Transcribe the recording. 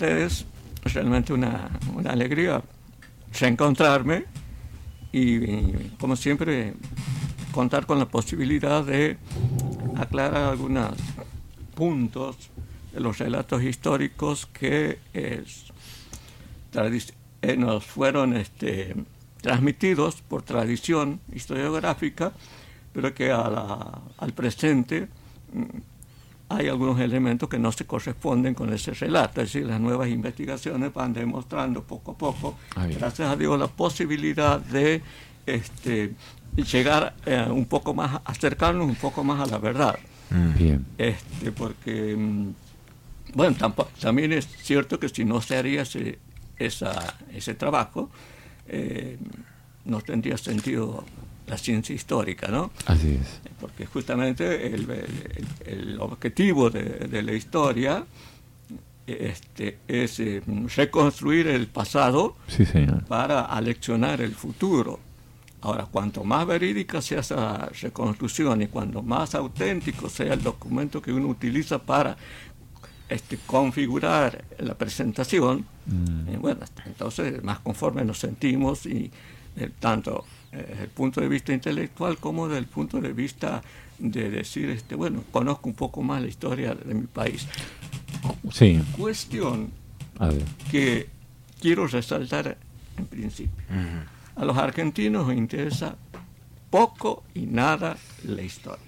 ustedes. Realmente una, una alegría reencontrarme y, como siempre, contar con la posibilidad de aclarar algunos puntos de los relatos históricos que es, eh, nos fueron este, transmitidos por tradición historiográfica, pero que al presente mm, hay algunos elementos que no se corresponden con ese relato, es decir, las nuevas investigaciones van demostrando poco a poco, ah, gracias a Dios, la posibilidad de este, llegar eh, un poco más, acercarnos un poco más a la verdad. Mm. Bien. Este, porque, mm, bueno, también es cierto que si no se haría ese, esa, ese trabajo, eh, no tendría sentido la ciencia histórica, ¿no? Así es. Porque justamente el, objetivo de, la historia este, es eh, reconstruir el pasado para aleccionar el futuro. Ahora, cuanto más verídica sea esa reconstrucción y cuanto más auténtico sea el documento que uno utiliza para este, configurar la presentación, mm. eh, bueno, entonces más conforme nos sentimos y eh, tanto desde el punto de vista intelectual como desde el punto de vista de decir, este, bueno, conozco un poco más la historia de mi país. Sí. Cuestión que quiero resaltar en principio. A los argentinos les interesa poco y nada la historia.